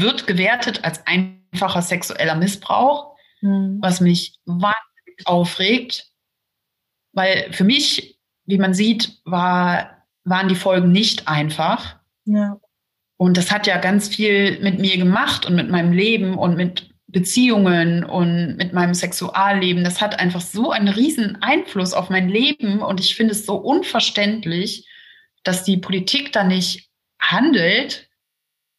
wird gewertet als einfacher sexueller Missbrauch, mhm. was mich wahnsinnig aufregt, weil für mich, wie man sieht, war, waren die Folgen nicht einfach. Ja. Und das hat ja ganz viel mit mir gemacht und mit meinem Leben und mit Beziehungen und mit meinem Sexualleben. Das hat einfach so einen riesen Einfluss auf mein Leben und ich finde es so unverständlich, dass die Politik da nicht handelt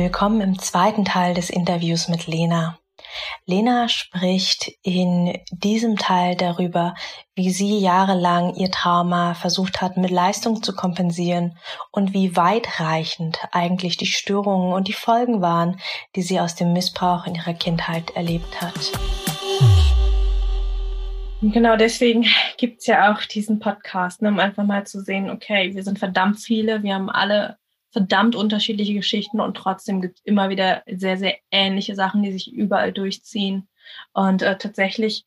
Willkommen im zweiten Teil des Interviews mit Lena. Lena spricht in diesem Teil darüber, wie sie jahrelang ihr Trauma versucht hat, mit Leistung zu kompensieren und wie weitreichend eigentlich die Störungen und die Folgen waren, die sie aus dem Missbrauch in ihrer Kindheit erlebt hat. Genau deswegen gibt's ja auch diesen Podcast, ne, um einfach mal zu sehen, okay, wir sind verdammt viele, wir haben alle verdammt unterschiedliche Geschichten und trotzdem gibt es immer wieder sehr, sehr ähnliche Sachen, die sich überall durchziehen. Und äh, tatsächlich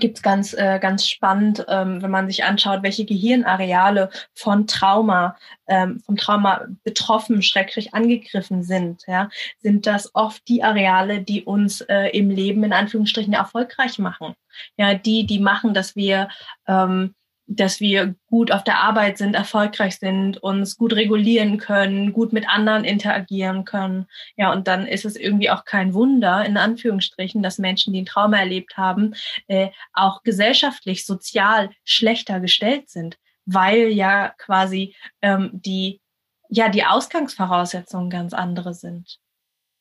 gibt es ganz, äh, ganz spannend, ähm, wenn man sich anschaut, welche Gehirnareale von Trauma, ähm, vom Trauma betroffen, schrecklich angegriffen sind, ja, sind das oft die Areale, die uns äh, im Leben in Anführungsstrichen erfolgreich machen. Ja, die, die machen, dass wir ähm, dass wir gut auf der Arbeit sind, erfolgreich sind, uns gut regulieren können, gut mit anderen interagieren können. Ja, und dann ist es irgendwie auch kein Wunder, in Anführungsstrichen, dass Menschen, die ein Trauma erlebt haben, äh, auch gesellschaftlich, sozial schlechter gestellt sind, weil ja quasi ähm, die, ja, die Ausgangsvoraussetzungen ganz andere sind.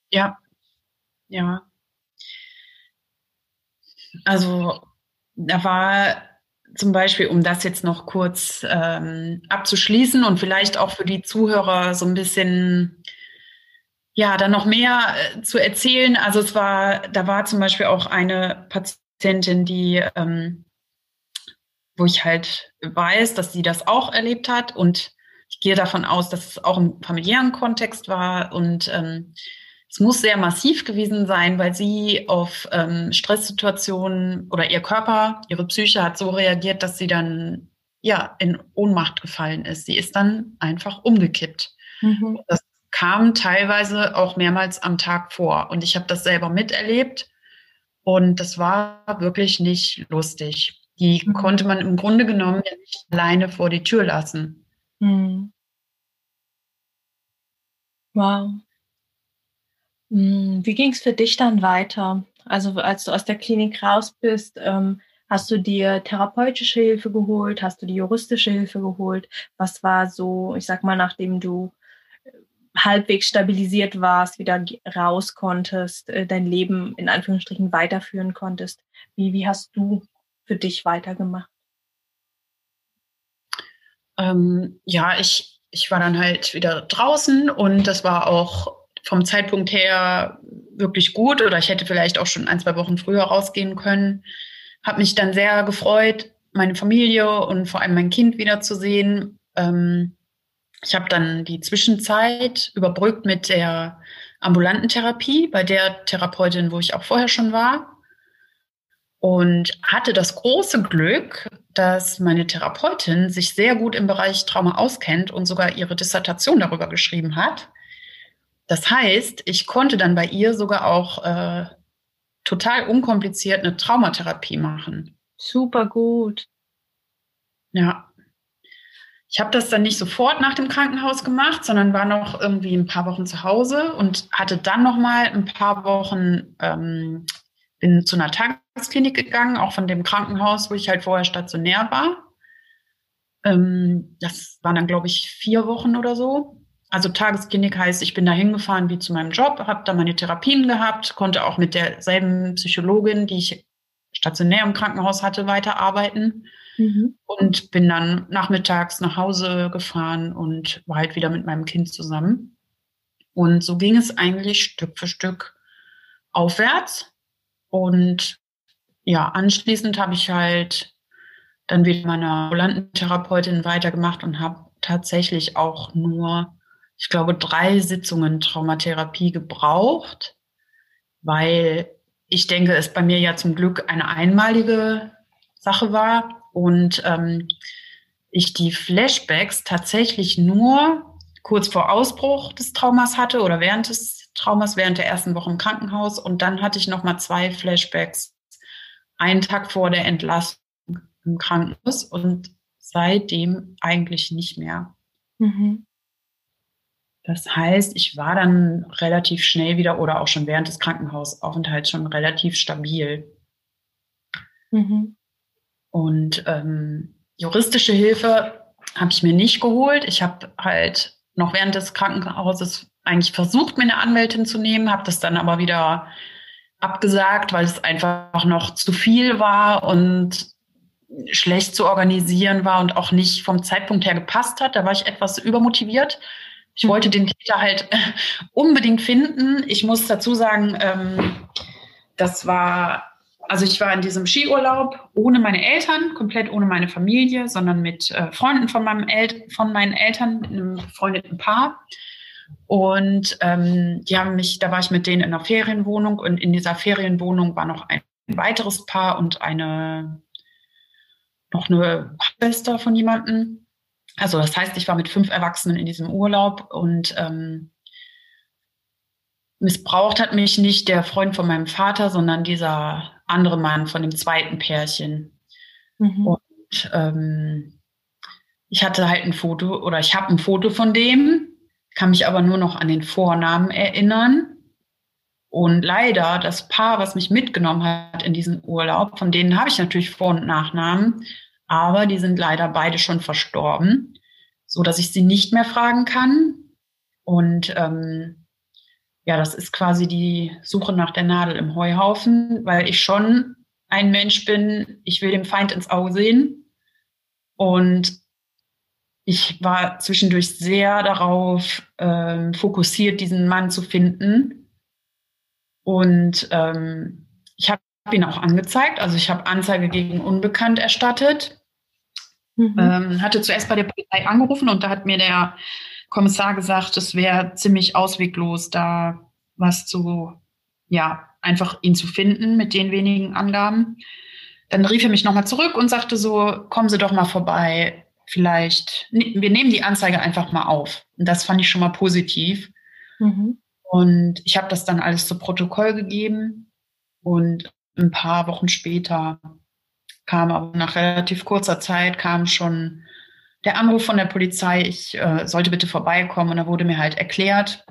Ja, ja. Also da war zum Beispiel, um das jetzt noch kurz ähm, abzuschließen und vielleicht auch für die Zuhörer so ein bisschen, ja, dann noch mehr äh, zu erzählen. Also es war, da war zum Beispiel auch eine Patientin, die, ähm, wo ich halt weiß, dass sie das auch erlebt hat und ich gehe davon aus, dass es auch im familiären Kontext war und ähm, es muss sehr massiv gewesen sein, weil sie auf ähm, Stresssituationen oder ihr Körper, ihre Psyche hat so reagiert, dass sie dann ja in Ohnmacht gefallen ist. Sie ist dann einfach umgekippt. Mhm. Das kam teilweise auch mehrmals am Tag vor und ich habe das selber miterlebt und das war wirklich nicht lustig. Die mhm. konnte man im Grunde genommen ja nicht alleine vor die Tür lassen. Mhm. Wow. Hm, wie ging es für dich dann weiter? Also als du aus der Klinik raus bist, ähm, hast du dir therapeutische Hilfe geholt? Hast du die juristische Hilfe geholt? Was war so, ich sag mal, nachdem du äh, halbwegs stabilisiert warst, wieder raus konntest, äh, dein Leben in Anführungsstrichen weiterführen konntest? Wie, wie hast du für dich weitergemacht? Ähm, ja, ich, ich war dann halt wieder draußen und das war auch vom Zeitpunkt her wirklich gut oder ich hätte vielleicht auch schon ein, zwei Wochen früher rausgehen können. Habe mich dann sehr gefreut, meine Familie und vor allem mein Kind wiederzusehen. Ähm, ich habe dann die Zwischenzeit überbrückt mit der ambulanten Therapie bei der Therapeutin, wo ich auch vorher schon war. Und hatte das große Glück, dass meine Therapeutin sich sehr gut im Bereich Trauma auskennt und sogar ihre Dissertation darüber geschrieben hat. Das heißt, ich konnte dann bei ihr sogar auch äh, total unkompliziert eine Traumatherapie machen. Super gut. Ja. Ich habe das dann nicht sofort nach dem Krankenhaus gemacht, sondern war noch irgendwie ein paar Wochen zu Hause und hatte dann noch mal ein paar Wochen ähm, bin zu einer Tagesklinik gegangen, auch von dem Krankenhaus, wo ich halt vorher stationär war. Ähm, das waren dann glaube ich vier Wochen oder so. Also Tagesklinik heißt, ich bin da hingefahren wie zu meinem Job, habe da meine Therapien gehabt, konnte auch mit derselben Psychologin, die ich stationär im Krankenhaus hatte, weiterarbeiten mhm. und bin dann nachmittags nach Hause gefahren und war halt wieder mit meinem Kind zusammen. Und so ging es eigentlich Stück für Stück aufwärts. Und ja, anschließend habe ich halt dann wieder meiner ambulanten Therapeutin weitergemacht und habe tatsächlich auch nur, ich glaube, drei Sitzungen Traumatherapie gebraucht, weil ich denke, es bei mir ja zum Glück eine einmalige Sache war und ähm, ich die Flashbacks tatsächlich nur kurz vor Ausbruch des Traumas hatte oder während des Traumas, während der ersten Woche im Krankenhaus. Und dann hatte ich noch mal zwei Flashbacks, einen Tag vor der Entlassung im Krankenhaus und seitdem eigentlich nicht mehr. Mhm. Das heißt, ich war dann relativ schnell wieder oder auch schon während des Krankenhausaufenthalts schon relativ stabil. Mhm. Und ähm, juristische Hilfe habe ich mir nicht geholt. Ich habe halt noch während des Krankenhauses eigentlich versucht, mir eine Anwältin zu nehmen, habe das dann aber wieder abgesagt, weil es einfach noch zu viel war und schlecht zu organisieren war und auch nicht vom Zeitpunkt her gepasst hat. Da war ich etwas übermotiviert. Ich wollte den Täter halt unbedingt finden. Ich muss dazu sagen, ähm, das war also ich war in diesem Skiurlaub ohne meine Eltern, komplett ohne meine Familie, sondern mit äh, Freunden von, meinem El von meinen Eltern, mit einem befreundeten Paar. Und ähm, die haben mich, da war ich mit denen in einer Ferienwohnung und in dieser Ferienwohnung war noch ein weiteres Paar und eine noch eine Schwester von jemandem. Also das heißt, ich war mit fünf Erwachsenen in diesem Urlaub und ähm, missbraucht hat mich nicht der Freund von meinem Vater, sondern dieser andere Mann von dem zweiten Pärchen. Mhm. Und ähm, ich hatte halt ein Foto oder ich habe ein Foto von dem, kann mich aber nur noch an den Vornamen erinnern. Und leider, das Paar, was mich mitgenommen hat in diesen Urlaub, von denen habe ich natürlich Vor- und Nachnamen, aber die sind leider beide schon verstorben, so dass ich sie nicht mehr fragen kann. Und ähm, ja, das ist quasi die Suche nach der Nadel im Heuhaufen, weil ich schon ein Mensch bin, ich will dem Feind ins Auge sehen. Und ich war zwischendurch sehr darauf ähm, fokussiert, diesen Mann zu finden. Und ähm, ich habe ihn auch angezeigt. Also ich habe Anzeige gegen Unbekannt erstattet. Mhm. Ähm, hatte zuerst bei der Polizei angerufen und da hat mir der Kommissar gesagt, es wäre ziemlich ausweglos, da was zu, ja, einfach ihn zu finden mit den wenigen Angaben. Dann rief er mich nochmal zurück und sagte so, kommen Sie doch mal vorbei, vielleicht, wir nehmen die Anzeige einfach mal auf. Und das fand ich schon mal positiv. Mhm. Und ich habe das dann alles zu Protokoll gegeben und ein paar Wochen später kam aber nach relativ kurzer Zeit kam schon der Anruf von der Polizei, ich äh, sollte bitte vorbeikommen. Und da wurde mir halt erklärt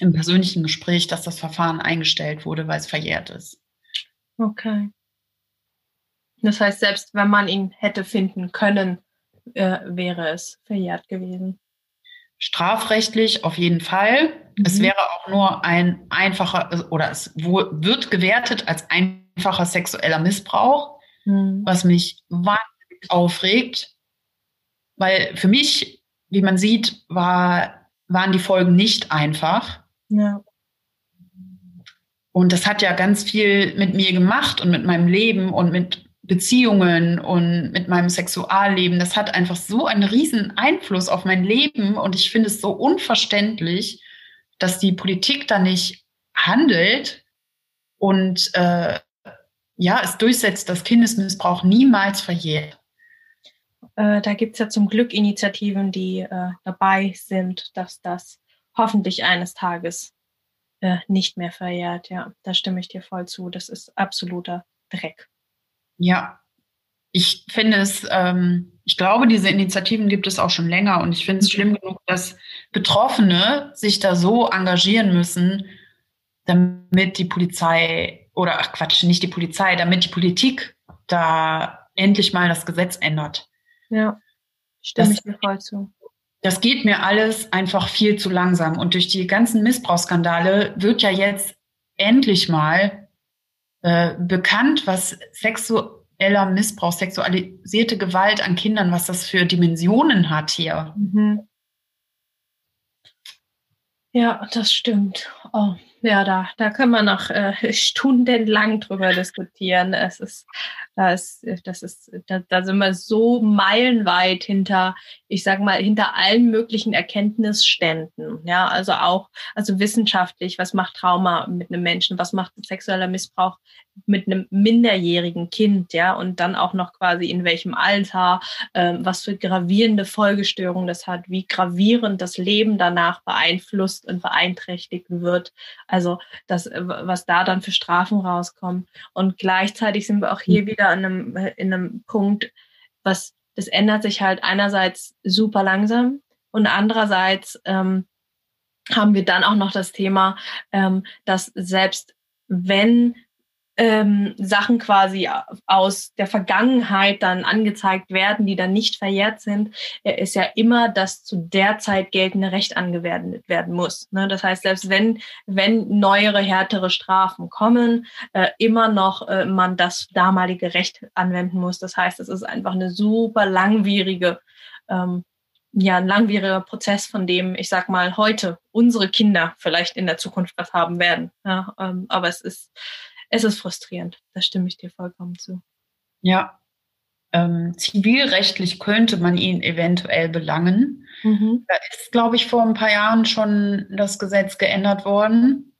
im persönlichen Gespräch, dass das Verfahren eingestellt wurde, weil es verjährt ist. Okay. Das heißt, selbst wenn man ihn hätte finden können, äh, wäre es verjährt gewesen. Strafrechtlich auf jeden Fall. Mhm. Es wäre auch nur ein einfacher oder es wird gewertet als einfacher sexueller Missbrauch, mhm. was mich wahnsinnig aufregt, weil für mich, wie man sieht, war, waren die Folgen nicht einfach. Ja. Und das hat ja ganz viel mit mir gemacht und mit meinem Leben und mit Beziehungen und mit meinem Sexualleben. Das hat einfach so einen riesen Einfluss auf mein Leben und ich finde es so unverständlich, dass die Politik da nicht handelt und äh, ja, es durchsetzt, dass Kindesmissbrauch niemals verjährt. Äh, da gibt es ja zum Glück Initiativen, die äh, dabei sind, dass das hoffentlich eines Tages äh, nicht mehr verjährt. Ja, da stimme ich dir voll zu. Das ist absoluter Dreck. Ja, ich finde es, ähm, ich glaube, diese Initiativen gibt es auch schon länger und ich finde es mhm. schlimm genug, dass Betroffene sich da so engagieren müssen, damit die Polizei oder ach Quatsch, nicht die Polizei, damit die Politik da endlich mal das Gesetz ändert. Ja, stimme das, ich dir voll zu. Das geht mir alles einfach viel zu langsam. Und durch die ganzen Missbrauchsskandale wird ja jetzt endlich mal äh, bekannt, was sexueller Missbrauch, sexualisierte Gewalt an Kindern, was das für Dimensionen hat hier. Mhm. Ja, das stimmt. Oh, ja, da, da können wir noch äh, stundenlang drüber diskutieren. Es ist, das, das ist, da, da sind wir so meilenweit hinter, ich sage mal, hinter allen möglichen Erkenntnisständen. Ja, also auch, also wissenschaftlich, was macht Trauma mit einem Menschen, was macht sexueller Missbrauch mit einem minderjährigen Kind, ja, und dann auch noch quasi in welchem Alter, äh, was für gravierende Folgestörungen das hat, wie gravierend das Leben danach beeinflusst und beeinträchtigt wird. Also das, äh, was da dann für Strafen rauskommen. Und gleichzeitig sind wir auch hier wieder in einem, in einem Punkt, was das ändert sich halt einerseits super langsam und andererseits ähm, haben wir dann auch noch das Thema, ähm, dass selbst wenn ähm, Sachen quasi aus der Vergangenheit dann angezeigt werden, die dann nicht verjährt sind, ist ja immer das zu der Zeit geltende Recht angewendet werden muss. Ne? Das heißt, selbst wenn, wenn neuere, härtere Strafen kommen, äh, immer noch äh, man das damalige Recht anwenden muss. Das heißt, es ist einfach eine super langwierige ähm, ja, ein langwieriger Prozess, von dem, ich sag mal, heute unsere Kinder vielleicht in der Zukunft was haben werden. Ja, ähm, aber es ist, es ist frustrierend. Da stimme ich dir vollkommen zu. Ja. Ähm, zivilrechtlich könnte man ihn eventuell belangen. Mhm. Da ist, glaube ich, vor ein paar Jahren schon das Gesetz geändert worden,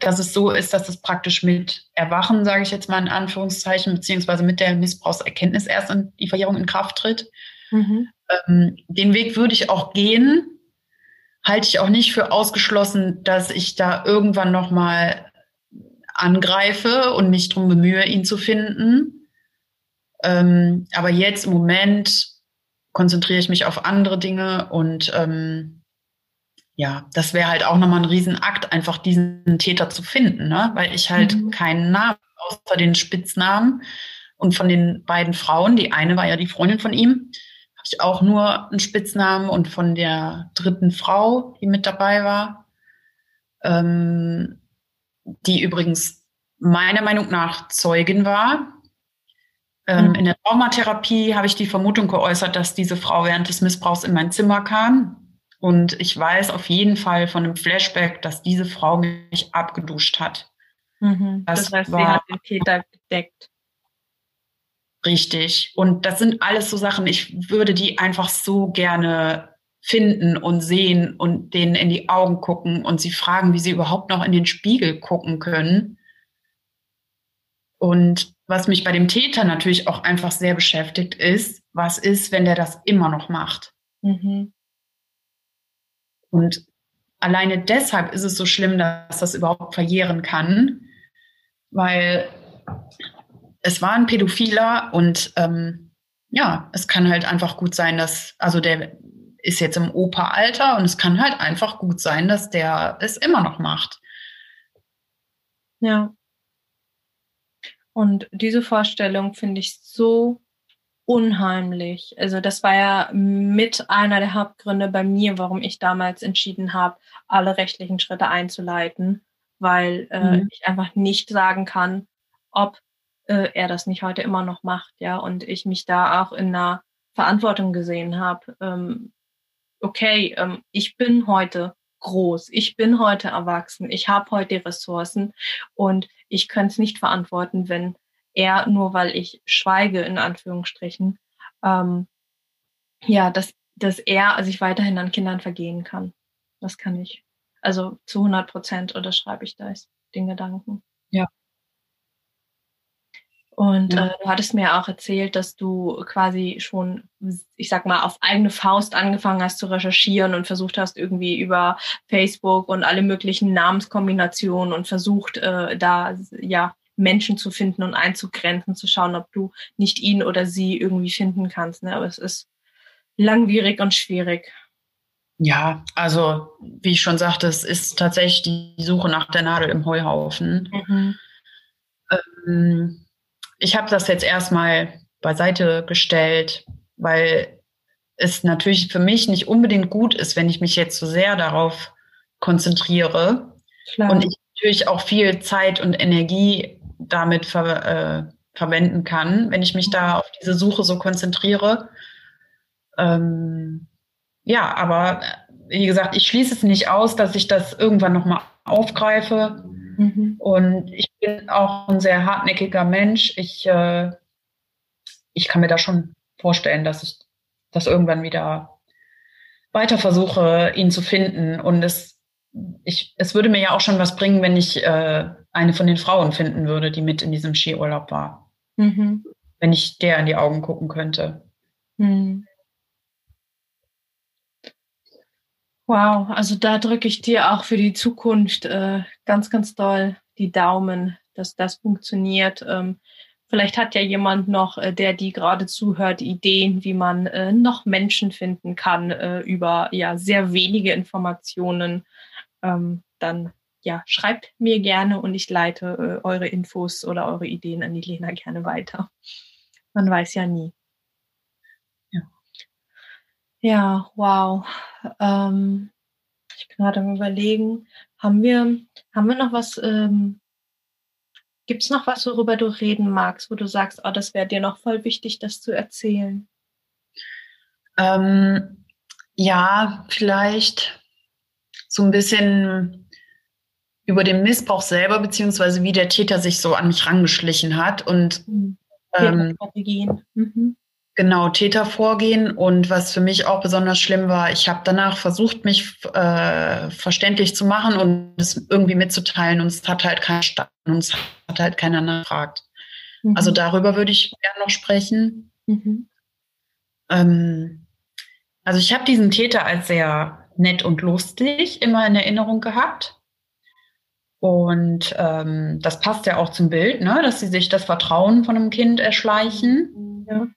dass es so ist, dass es praktisch mit Erwachen, sage ich jetzt mal in Anführungszeichen, beziehungsweise mit der Missbrauchserkenntnis erst in die Verjährung in Kraft tritt. Mhm. Ähm, den Weg würde ich auch gehen. Halte ich auch nicht für ausgeschlossen, dass ich da irgendwann noch mal angreife und mich darum bemühe, ihn zu finden. Ähm, aber jetzt im Moment konzentriere ich mich auf andere Dinge und ähm, ja, das wäre halt auch nochmal ein Riesenakt, einfach diesen Täter zu finden, ne? weil ich halt mhm. keinen Namen außer den Spitznamen und von den beiden Frauen, die eine war ja die Freundin von ihm, habe ich auch nur einen Spitznamen und von der dritten Frau, die mit dabei war, ähm, die übrigens meiner Meinung nach Zeugin war. Ähm, mhm. In der Traumatherapie habe ich die Vermutung geäußert, dass diese Frau während des Missbrauchs in mein Zimmer kam. Und ich weiß auf jeden Fall von einem Flashback, dass diese Frau mich abgeduscht hat. Mhm. Das, das, heißt, war, sie hat den Täter gedeckt. Richtig. Und das sind alles so Sachen, ich würde die einfach so gerne finden und sehen und denen in die Augen gucken und sie fragen, wie sie überhaupt noch in den Spiegel gucken können. Und was mich bei dem Täter natürlich auch einfach sehr beschäftigt ist, was ist, wenn der das immer noch macht? Mhm. Und alleine deshalb ist es so schlimm, dass das überhaupt verjähren kann, weil es war ein Pädophiler und ähm, ja, es kann halt einfach gut sein, dass, also der ist jetzt im Operalter und es kann halt einfach gut sein, dass der es immer noch macht. Ja. Und diese Vorstellung finde ich so unheimlich. Also das war ja mit einer der Hauptgründe bei mir, warum ich damals entschieden habe, alle rechtlichen Schritte einzuleiten, weil äh, mhm. ich einfach nicht sagen kann, ob äh, er das nicht heute immer noch macht, ja, und ich mich da auch in einer Verantwortung gesehen habe, ähm, okay, ähm, ich bin heute groß, ich bin heute erwachsen, ich habe heute Ressourcen und ich könnte es nicht verantworten, wenn er, nur weil ich schweige, in Anführungsstrichen, ähm, ja, dass, dass er sich weiterhin an Kindern vergehen kann. Das kann ich. Also zu 100 Prozent unterschreibe ich das, den Gedanken. Ja, und ja. äh, du hattest mir auch erzählt, dass du quasi schon, ich sag mal, auf eigene Faust angefangen hast zu recherchieren und versucht hast, irgendwie über Facebook und alle möglichen Namenskombinationen und versucht, äh, da ja Menschen zu finden und einzugrenzen, zu schauen, ob du nicht ihn oder sie irgendwie finden kannst. Ne? Aber es ist langwierig und schwierig. Ja, also wie ich schon sagte, es ist tatsächlich die Suche nach der Nadel im Heuhaufen. Mhm. Ähm, ich habe das jetzt erstmal beiseite gestellt, weil es natürlich für mich nicht unbedingt gut ist, wenn ich mich jetzt so sehr darauf konzentriere Klar. und ich natürlich auch viel Zeit und Energie damit ver, äh, verwenden kann, wenn ich mich da auf diese Suche so konzentriere. Ähm, ja, aber wie gesagt, ich schließe es nicht aus, dass ich das irgendwann nochmal aufgreife. Mhm. Und ich bin auch ein sehr hartnäckiger Mensch. Ich, äh, ich kann mir da schon vorstellen, dass ich das irgendwann wieder weiter versuche, ihn zu finden. Und es, ich, es würde mir ja auch schon was bringen, wenn ich äh, eine von den Frauen finden würde, die mit in diesem Skiurlaub war. Mhm. Wenn ich der in die Augen gucken könnte. Mhm. Wow, also da drücke ich dir auch für die Zukunft äh, ganz, ganz doll die Daumen, dass das funktioniert. Ähm, vielleicht hat ja jemand noch, äh, der die gerade zuhört, Ideen, wie man äh, noch Menschen finden kann äh, über ja sehr wenige Informationen. Ähm, dann ja, schreibt mir gerne und ich leite äh, eure Infos oder eure Ideen an die Lena gerne weiter. Man weiß ja nie. Ja, wow. Ähm, ich bin gerade am überlegen, haben wir, haben wir noch was, ähm, gibt es noch was, worüber du reden magst, wo du sagst, oh, das wäre dir noch voll wichtig, das zu erzählen? Ähm, ja, vielleicht so ein bisschen über den Missbrauch selber, beziehungsweise wie der Täter sich so an mich rangeschlichen hat und mhm. ähm, Strategien. Mhm. Genau, Täter vorgehen. Und was für mich auch besonders schlimm war, ich habe danach versucht, mich äh, verständlich zu machen und es irgendwie mitzuteilen. Und es hat halt keinen Stand und es hat halt keiner nachfragt. Mhm. Also darüber würde ich gerne noch sprechen. Mhm. Ähm, also ich habe diesen Täter als sehr nett und lustig immer in Erinnerung gehabt. Und ähm, das passt ja auch zum Bild, ne? dass sie sich das Vertrauen von einem Kind erschleichen. Ja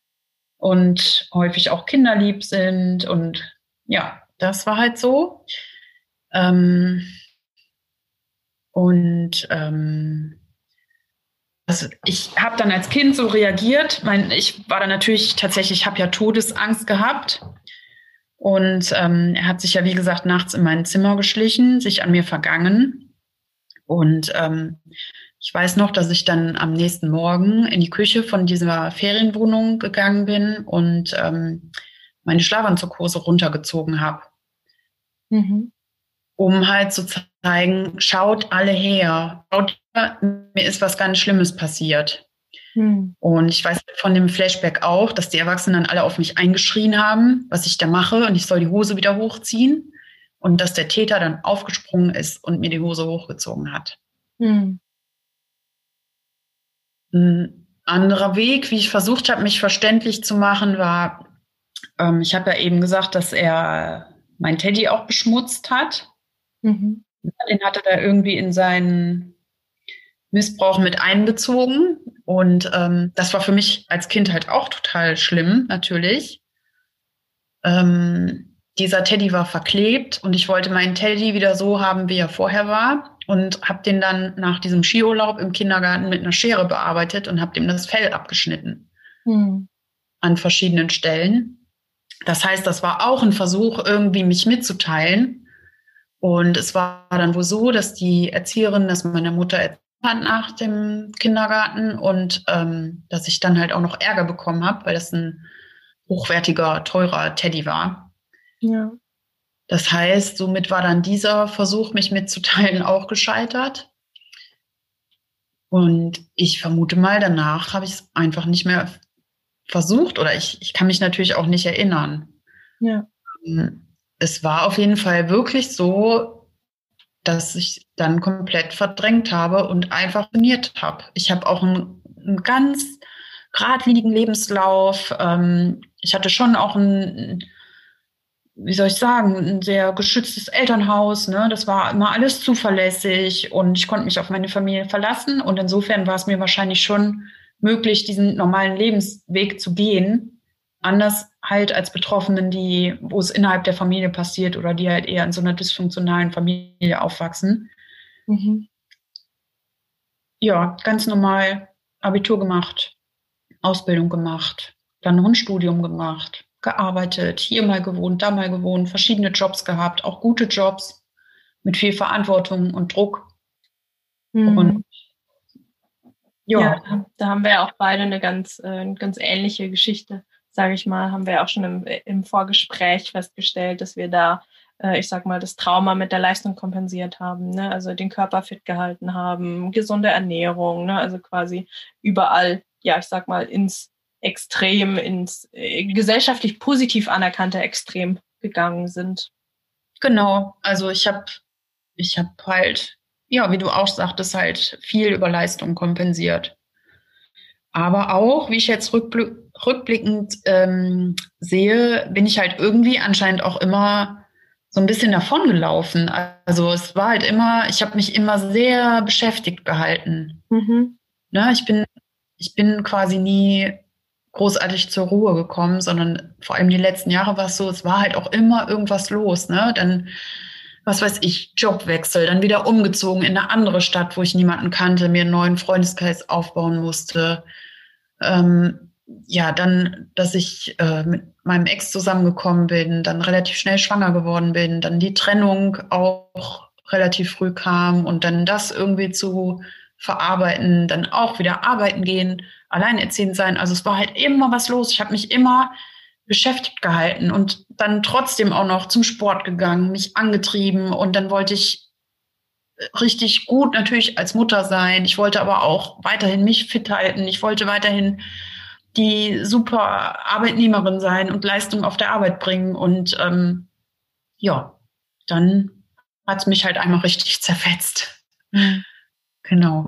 und häufig auch kinderlieb sind. Und ja, das war halt so. Ähm, und ähm, also ich habe dann als Kind so reagiert. Mein, ich war dann natürlich tatsächlich, ich habe ja Todesangst gehabt. Und ähm, er hat sich ja, wie gesagt, nachts in mein Zimmer geschlichen, sich an mir vergangen. Und ähm, ich weiß noch, dass ich dann am nächsten Morgen in die Küche von dieser Ferienwohnung gegangen bin und ähm, meine Schlafanzughose runtergezogen habe. Mhm. Um halt zu zeigen, schaut alle her, schaut, mir ist was ganz Schlimmes passiert. Mhm. Und ich weiß von dem Flashback auch, dass die Erwachsenen dann alle auf mich eingeschrien haben, was ich da mache und ich soll die Hose wieder hochziehen. Und dass der Täter dann aufgesprungen ist und mir die Hose hochgezogen hat. Mhm. Ein anderer Weg, wie ich versucht habe, mich verständlich zu machen, war, ähm, ich habe ja eben gesagt, dass er mein Teddy auch beschmutzt hat. Mhm. Den hatte er irgendwie in seinen Missbrauch mit einbezogen. Und ähm, das war für mich als Kind halt auch total schlimm, natürlich. Ähm, dieser Teddy war verklebt und ich wollte meinen Teddy wieder so haben, wie er vorher war und habe den dann nach diesem Skiurlaub im Kindergarten mit einer Schere bearbeitet und habe dem das Fell abgeschnitten hm. an verschiedenen Stellen. Das heißt, das war auch ein Versuch, irgendwie mich mitzuteilen. Und es war dann wohl so, dass die Erzieherin das meiner Mutter erzählt hat nach dem Kindergarten und ähm, dass ich dann halt auch noch Ärger bekommen habe, weil das ein hochwertiger, teurer Teddy war. Ja. Das heißt, somit war dann dieser Versuch, mich mitzuteilen, auch gescheitert. Und ich vermute mal, danach habe ich es einfach nicht mehr versucht oder ich, ich kann mich natürlich auch nicht erinnern. Ja. Ähm, es war auf jeden Fall wirklich so, dass ich dann komplett verdrängt habe und einfach trainiert habe. Ich habe auch einen, einen ganz geradlinigen Lebenslauf. Ähm, ich hatte schon auch ein wie soll ich sagen, ein sehr geschütztes Elternhaus. Ne? Das war immer alles zuverlässig und ich konnte mich auf meine Familie verlassen. Und insofern war es mir wahrscheinlich schon möglich, diesen normalen Lebensweg zu gehen. Anders halt als Betroffenen, die, wo es innerhalb der Familie passiert oder die halt eher in so einer dysfunktionalen Familie aufwachsen. Mhm. Ja, ganz normal Abitur gemacht, Ausbildung gemacht, dann noch ein Studium gemacht gearbeitet, hier mal gewohnt, da mal gewohnt, verschiedene Jobs gehabt, auch gute Jobs mit viel Verantwortung und Druck. Mhm. Und ja. ja. da haben wir auch beide eine ganz, äh, ganz ähnliche Geschichte, sage ich mal, haben wir auch schon im, im Vorgespräch festgestellt, dass wir da äh, ich sag mal, das Trauma mit der Leistung kompensiert haben, ne? also den Körper fit gehalten haben, gesunde Ernährung, ne? also quasi überall, ja, ich sag mal, ins Extrem, ins äh, gesellschaftlich positiv anerkannte Extrem gegangen sind. Genau, also ich habe ich hab halt, ja, wie du auch sagtest, halt viel über Leistung kompensiert. Aber auch, wie ich jetzt rückbl rückblickend ähm, sehe, bin ich halt irgendwie anscheinend auch immer so ein bisschen davongelaufen. Also es war halt immer, ich habe mich immer sehr beschäftigt gehalten. Mhm. Ne, ich bin, ich bin quasi nie großartig zur Ruhe gekommen, sondern vor allem die letzten Jahre war es so, es war halt auch immer irgendwas los, ne? Dann, was weiß ich, Jobwechsel, dann wieder umgezogen in eine andere Stadt, wo ich niemanden kannte, mir einen neuen Freundeskreis aufbauen musste. Ähm, ja, dann, dass ich äh, mit meinem Ex zusammengekommen bin, dann relativ schnell schwanger geworden bin, dann die Trennung auch relativ früh kam und dann das irgendwie zu verarbeiten, dann auch wieder arbeiten gehen, alleinerziehend sein. Also es war halt immer was los. Ich habe mich immer beschäftigt gehalten und dann trotzdem auch noch zum Sport gegangen, mich angetrieben und dann wollte ich richtig gut natürlich als Mutter sein. Ich wollte aber auch weiterhin mich fit halten. Ich wollte weiterhin die super Arbeitnehmerin sein und Leistung auf der Arbeit bringen. Und ähm, ja, dann hat es mich halt einmal richtig zerfetzt. Genau.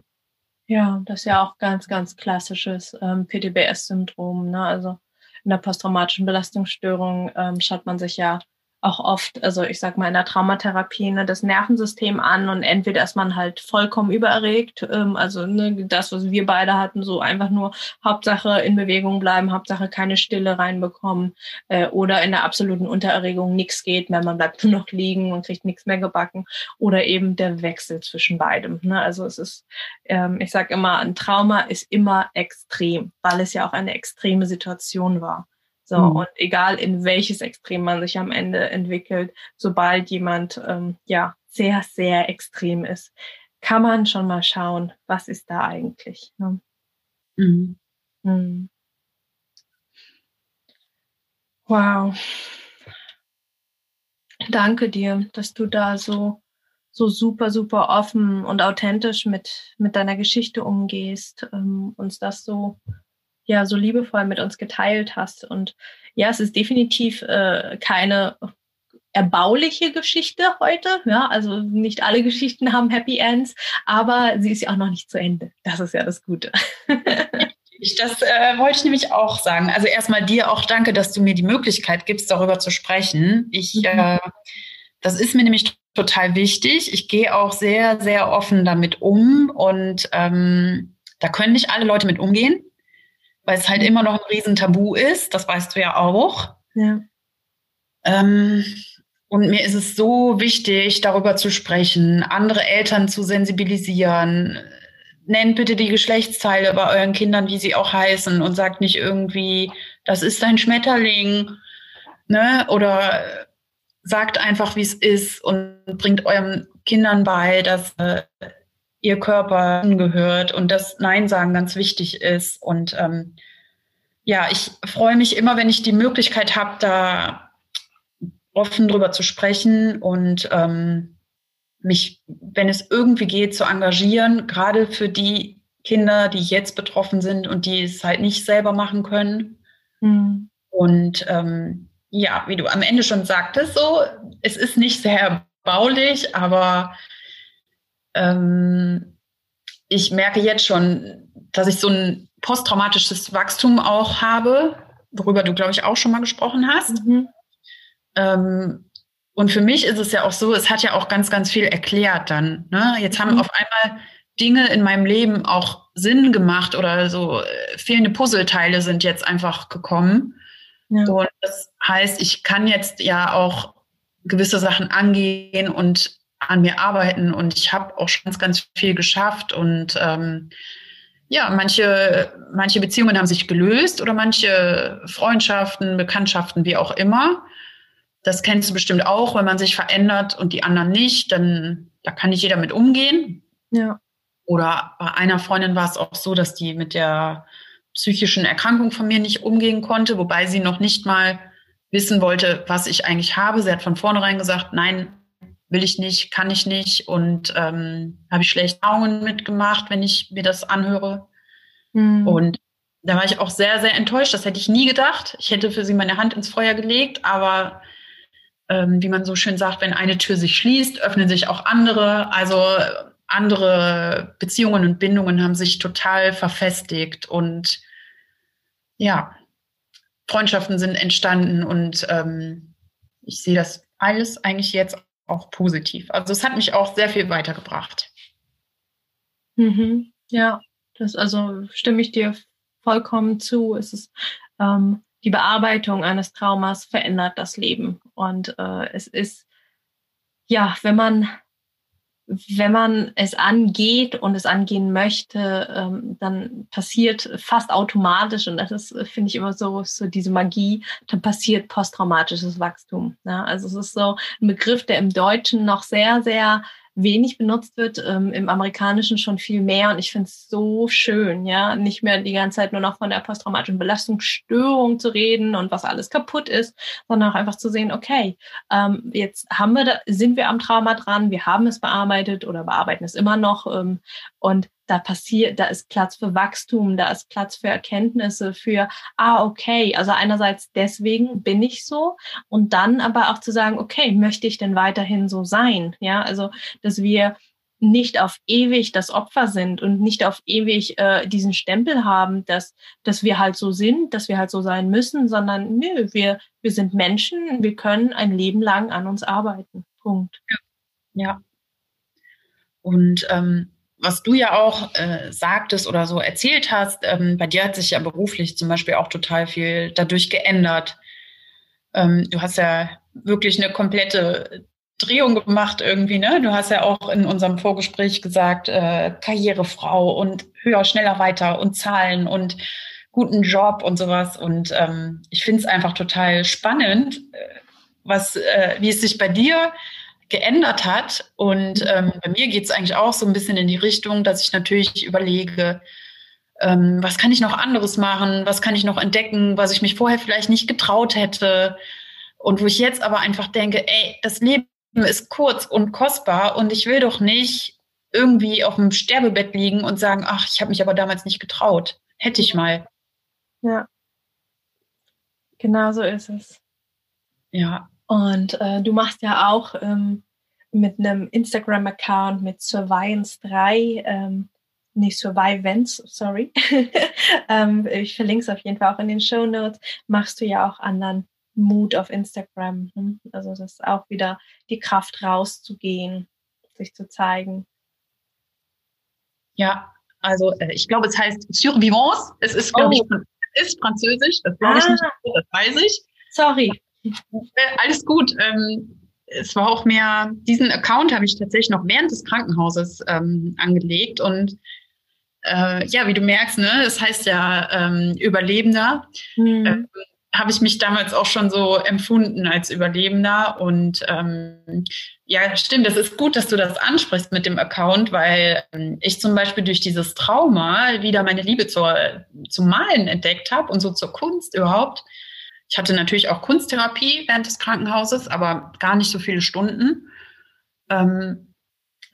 Ja, das ist ja auch ganz, ganz klassisches ähm, PTBS-Syndrom. Ne? Also in der posttraumatischen Belastungsstörung ähm, schaut man sich ja auch oft, also ich sag mal in der Traumatherapie, ne, das Nervensystem an und entweder ist man halt vollkommen übererregt, ähm, also ne, das, was wir beide hatten, so einfach nur Hauptsache in Bewegung bleiben, Hauptsache keine Stille reinbekommen äh, oder in der absoluten Untererregung nichts geht mehr, man bleibt nur noch liegen und kriegt nichts mehr gebacken oder eben der Wechsel zwischen beidem. Ne? Also es ist, ähm, ich sag immer, ein Trauma ist immer extrem, weil es ja auch eine extreme Situation war. So, mhm. und egal in welches Extrem man sich am Ende entwickelt, sobald jemand ähm, ja sehr, sehr extrem ist, kann man schon mal schauen, was ist da eigentlich. Ne? Mhm. Mhm. Wow. Danke dir, dass du da so so super, super offen und authentisch mit, mit deiner Geschichte umgehst, ähm, uns das so ja so liebevoll mit uns geteilt hast. Und ja, es ist definitiv äh, keine erbauliche Geschichte heute. Ja, also nicht alle Geschichten haben Happy Ends, aber sie ist ja auch noch nicht zu Ende. Das ist ja das Gute. Das äh, wollte ich nämlich auch sagen. Also erstmal dir auch danke, dass du mir die Möglichkeit gibst, darüber zu sprechen. Ich, mhm. äh, das ist mir nämlich total wichtig. Ich gehe auch sehr, sehr offen damit um und ähm, da können nicht alle Leute mit umgehen weil es halt immer noch ein Riesentabu ist, das weißt du ja auch. Ja. Ähm, und mir ist es so wichtig, darüber zu sprechen, andere Eltern zu sensibilisieren. Nennt bitte die Geschlechtsteile bei euren Kindern, wie sie auch heißen, und sagt nicht irgendwie, das ist ein Schmetterling, ne? Oder sagt einfach, wie es ist und bringt euren Kindern bei, dass äh, ihr Körper gehört und dass Nein sagen ganz wichtig ist. Und ähm, ja, ich freue mich immer, wenn ich die Möglichkeit habe, da offen drüber zu sprechen und ähm, mich, wenn es irgendwie geht, zu engagieren, gerade für die Kinder, die jetzt betroffen sind und die es halt nicht selber machen können. Mhm. Und ähm, ja, wie du am Ende schon sagtest, so, es ist nicht sehr baulich, aber ähm, ich merke jetzt schon, dass ich so ein posttraumatisches Wachstum auch habe, worüber du, glaube ich, auch schon mal gesprochen hast. Mhm. Ähm, und für mich ist es ja auch so, es hat ja auch ganz, ganz viel erklärt dann. Ne? Jetzt haben mhm. auf einmal Dinge in meinem Leben auch Sinn gemacht oder so äh, fehlende Puzzleteile sind jetzt einfach gekommen. Ja. Und das heißt, ich kann jetzt ja auch gewisse Sachen angehen und an mir arbeiten und ich habe auch schon ganz, ganz viel geschafft und ähm, ja, manche, manche Beziehungen haben sich gelöst oder manche Freundschaften, Bekanntschaften, wie auch immer. Das kennst du bestimmt auch, wenn man sich verändert und die anderen nicht, dann da kann nicht jeder mit umgehen. Ja. Oder bei einer Freundin war es auch so, dass die mit der psychischen Erkrankung von mir nicht umgehen konnte, wobei sie noch nicht mal wissen wollte, was ich eigentlich habe. Sie hat von vornherein gesagt, nein, will ich nicht, kann ich nicht und ähm, habe ich schlechte Augen mitgemacht, wenn ich mir das anhöre. Mhm. Und da war ich auch sehr, sehr enttäuscht. Das hätte ich nie gedacht. Ich hätte für sie meine Hand ins Feuer gelegt, aber ähm, wie man so schön sagt, wenn eine Tür sich schließt, öffnen sich auch andere. Also andere Beziehungen und Bindungen haben sich total verfestigt und ja, Freundschaften sind entstanden und ähm, ich sehe das alles eigentlich jetzt auch positiv. Also es hat mich auch sehr viel weitergebracht. Mhm. Ja, das also stimme ich dir vollkommen zu. Es ist ähm, die Bearbeitung eines Traumas verändert das Leben und äh, es ist ja, wenn man wenn man es angeht und es angehen möchte, ähm, dann passiert fast automatisch, und das ist, finde ich, immer so, so diese Magie, dann passiert posttraumatisches Wachstum. Ja? Also es ist so ein Begriff, der im Deutschen noch sehr, sehr wenig benutzt wird, ähm, im Amerikanischen schon viel mehr. Und ich finde es so schön, ja, nicht mehr die ganze Zeit nur noch von der posttraumatischen Belastungsstörung zu reden und was alles kaputt ist, sondern auch einfach zu sehen, okay, ähm, jetzt haben wir da, sind wir am Trauma dran, wir haben es bearbeitet oder bearbeiten es immer noch. Ähm, und da passiert, da ist Platz für Wachstum, da ist Platz für Erkenntnisse, für, ah, okay, also einerseits deswegen bin ich so und dann aber auch zu sagen, okay, möchte ich denn weiterhin so sein? Ja, also, dass wir nicht auf ewig das Opfer sind und nicht auf ewig äh, diesen Stempel haben, dass, dass wir halt so sind, dass wir halt so sein müssen, sondern nö, wir, wir sind Menschen, wir können ein Leben lang an uns arbeiten. Punkt. Ja. ja. Und ähm, was du ja auch äh, sagtest oder so erzählt hast, ähm, bei dir hat sich ja beruflich zum Beispiel auch total viel dadurch geändert. Ähm, du hast ja wirklich eine komplette Drehung gemacht irgendwie, ne? Du hast ja auch in unserem Vorgespräch gesagt, äh, Karrierefrau und höher, schneller, weiter und Zahlen und guten Job und sowas. Und ähm, ich finde es einfach total spannend, äh, was, äh, wie es sich bei dir geändert hat. Und ähm, bei mir geht es eigentlich auch so ein bisschen in die Richtung, dass ich natürlich überlege, ähm, was kann ich noch anderes machen, was kann ich noch entdecken, was ich mich vorher vielleicht nicht getraut hätte. Und wo ich jetzt aber einfach denke, ey, das Leben ist kurz und kostbar und ich will doch nicht irgendwie auf dem Sterbebett liegen und sagen, ach, ich habe mich aber damals nicht getraut. Hätte ich mal. Ja. Genau so ist es. Ja, und äh, du machst ja auch ähm, mit einem Instagram-Account mit Surviance3, ähm, nicht Survivance, sorry. ähm, ich verlinke es auf jeden Fall auch in den Show Notes. Machst du ja auch anderen Mut auf Instagram. Hm? Also das ist auch wieder die Kraft rauszugehen, sich zu zeigen. Ja, also äh, ich glaube, es heißt Survivance. Es ist, glaube oh. ich, ist Französisch. Das glaube ich ah. nicht, das weiß ich. Sorry. Äh, alles gut. Ähm, es war auch mehr, diesen Account habe ich tatsächlich noch während des Krankenhauses ähm, angelegt und äh, ja, wie du merkst, ne, das heißt ja ähm, Überlebender. Mhm. Äh, habe ich mich damals auch schon so empfunden als Überlebender. Und ähm, ja, stimmt, das ist gut, dass du das ansprichst mit dem Account, weil ähm, ich zum Beispiel durch dieses Trauma wieder meine Liebe zur, zum Malen entdeckt habe und so zur Kunst überhaupt. Ich hatte natürlich auch Kunsttherapie während des Krankenhauses, aber gar nicht so viele Stunden. Ähm,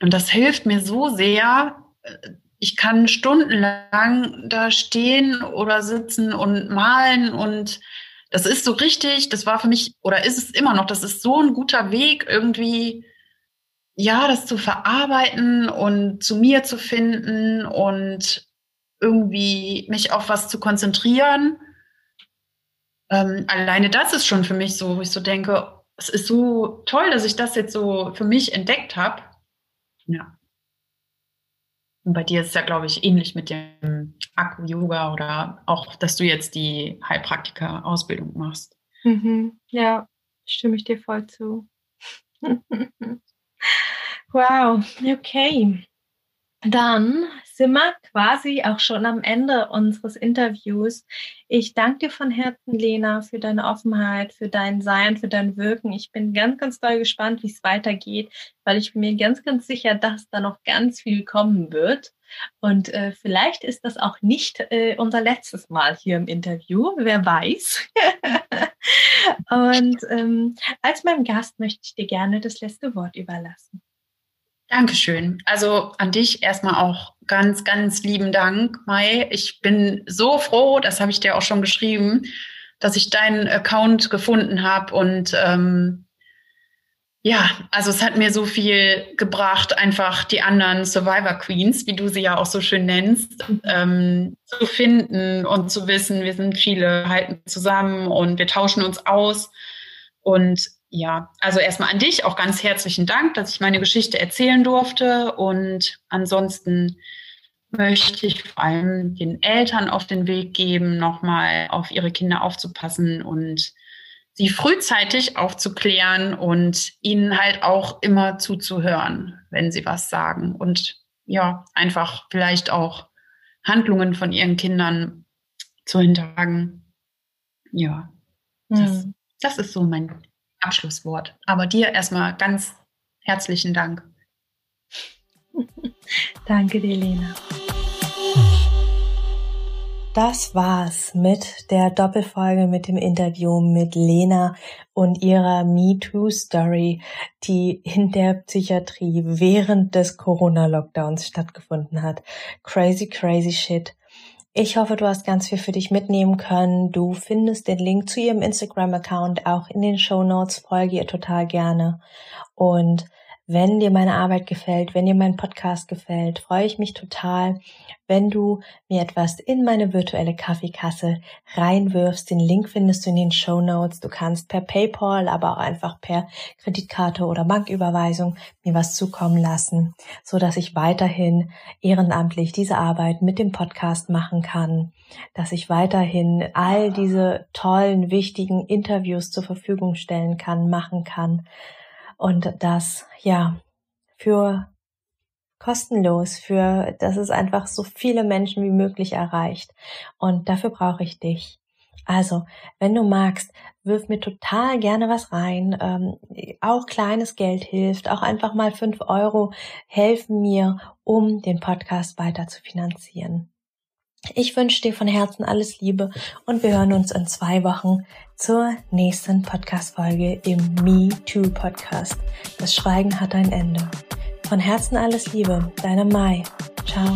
und das hilft mir so sehr. Ich kann stundenlang da stehen oder sitzen und malen und das ist so richtig, das war für mich oder ist es immer noch, das ist so ein guter Weg irgendwie, ja, das zu verarbeiten und zu mir zu finden und irgendwie mich auf was zu konzentrieren ähm, alleine das ist schon für mich so, wo ich so denke, es ist so toll, dass ich das jetzt so für mich entdeckt habe. Ja. Und bei dir ist es ja, glaube ich, ähnlich mit dem Akku-Yoga oder auch, dass du jetzt die Heilpraktiker-Ausbildung machst. Mhm. Ja, stimme ich dir voll zu. wow, okay. Dann sind wir quasi auch schon am Ende unseres Interviews. Ich danke dir von Herzen, Lena, für deine Offenheit, für dein Sein, für dein Wirken. Ich bin ganz, ganz doll gespannt, wie es weitergeht, weil ich bin mir ganz, ganz sicher, dass da noch ganz viel kommen wird. Und äh, vielleicht ist das auch nicht äh, unser letztes Mal hier im Interview, wer weiß. Und ähm, als meinem Gast möchte ich dir gerne das letzte Wort überlassen. Dankeschön. Also an dich erstmal auch ganz, ganz lieben Dank, Mai. Ich bin so froh, das habe ich dir auch schon geschrieben, dass ich deinen Account gefunden habe und ähm, ja, also es hat mir so viel gebracht, einfach die anderen Survivor Queens, wie du sie ja auch so schön nennst, ähm, zu finden und zu wissen, wir sind viele, halten zusammen und wir tauschen uns aus. Und ja, also erstmal an dich auch ganz herzlichen Dank, dass ich meine Geschichte erzählen durfte. Und ansonsten möchte ich vor allem den Eltern auf den Weg geben, nochmal auf ihre Kinder aufzupassen und sie frühzeitig aufzuklären und ihnen halt auch immer zuzuhören, wenn sie was sagen und ja, einfach vielleicht auch Handlungen von ihren Kindern zu hinterfragen. Ja, das, hm. das ist so mein Abschlusswort. Aber dir erstmal ganz herzlichen Dank. Danke dir, Lena. Das war's mit der Doppelfolge mit dem Interview mit Lena und ihrer MeToo-Story, die in der Psychiatrie während des Corona-Lockdowns stattgefunden hat. Crazy, crazy shit. Ich hoffe, du hast ganz viel für dich mitnehmen können. Du findest den Link zu ihrem Instagram-Account auch in den Show Notes. Folge ihr total gerne. Und wenn dir meine Arbeit gefällt, wenn dir mein Podcast gefällt, freue ich mich total, wenn du mir etwas in meine virtuelle Kaffeekasse reinwirfst. Den Link findest du in den Show Notes. Du kannst per PayPal, aber auch einfach per Kreditkarte oder Banküberweisung mir was zukommen lassen, so dass ich weiterhin ehrenamtlich diese Arbeit mit dem Podcast machen kann, dass ich weiterhin all diese tollen, wichtigen Interviews zur Verfügung stellen kann, machen kann und das ja für kostenlos, für dass es einfach so viele Menschen wie möglich erreicht. Und dafür brauche ich dich. Also, wenn du magst, wirf mir total gerne was rein. Ähm, auch kleines Geld hilft. Auch einfach mal fünf Euro helfen mir, um den Podcast weiter zu finanzieren. Ich wünsche dir von Herzen alles Liebe und wir hören uns in zwei Wochen zur nächsten Podcast-Folge im Me Too Podcast. Das Schweigen hat ein Ende. Von Herzen alles Liebe, deine Mai. Ciao.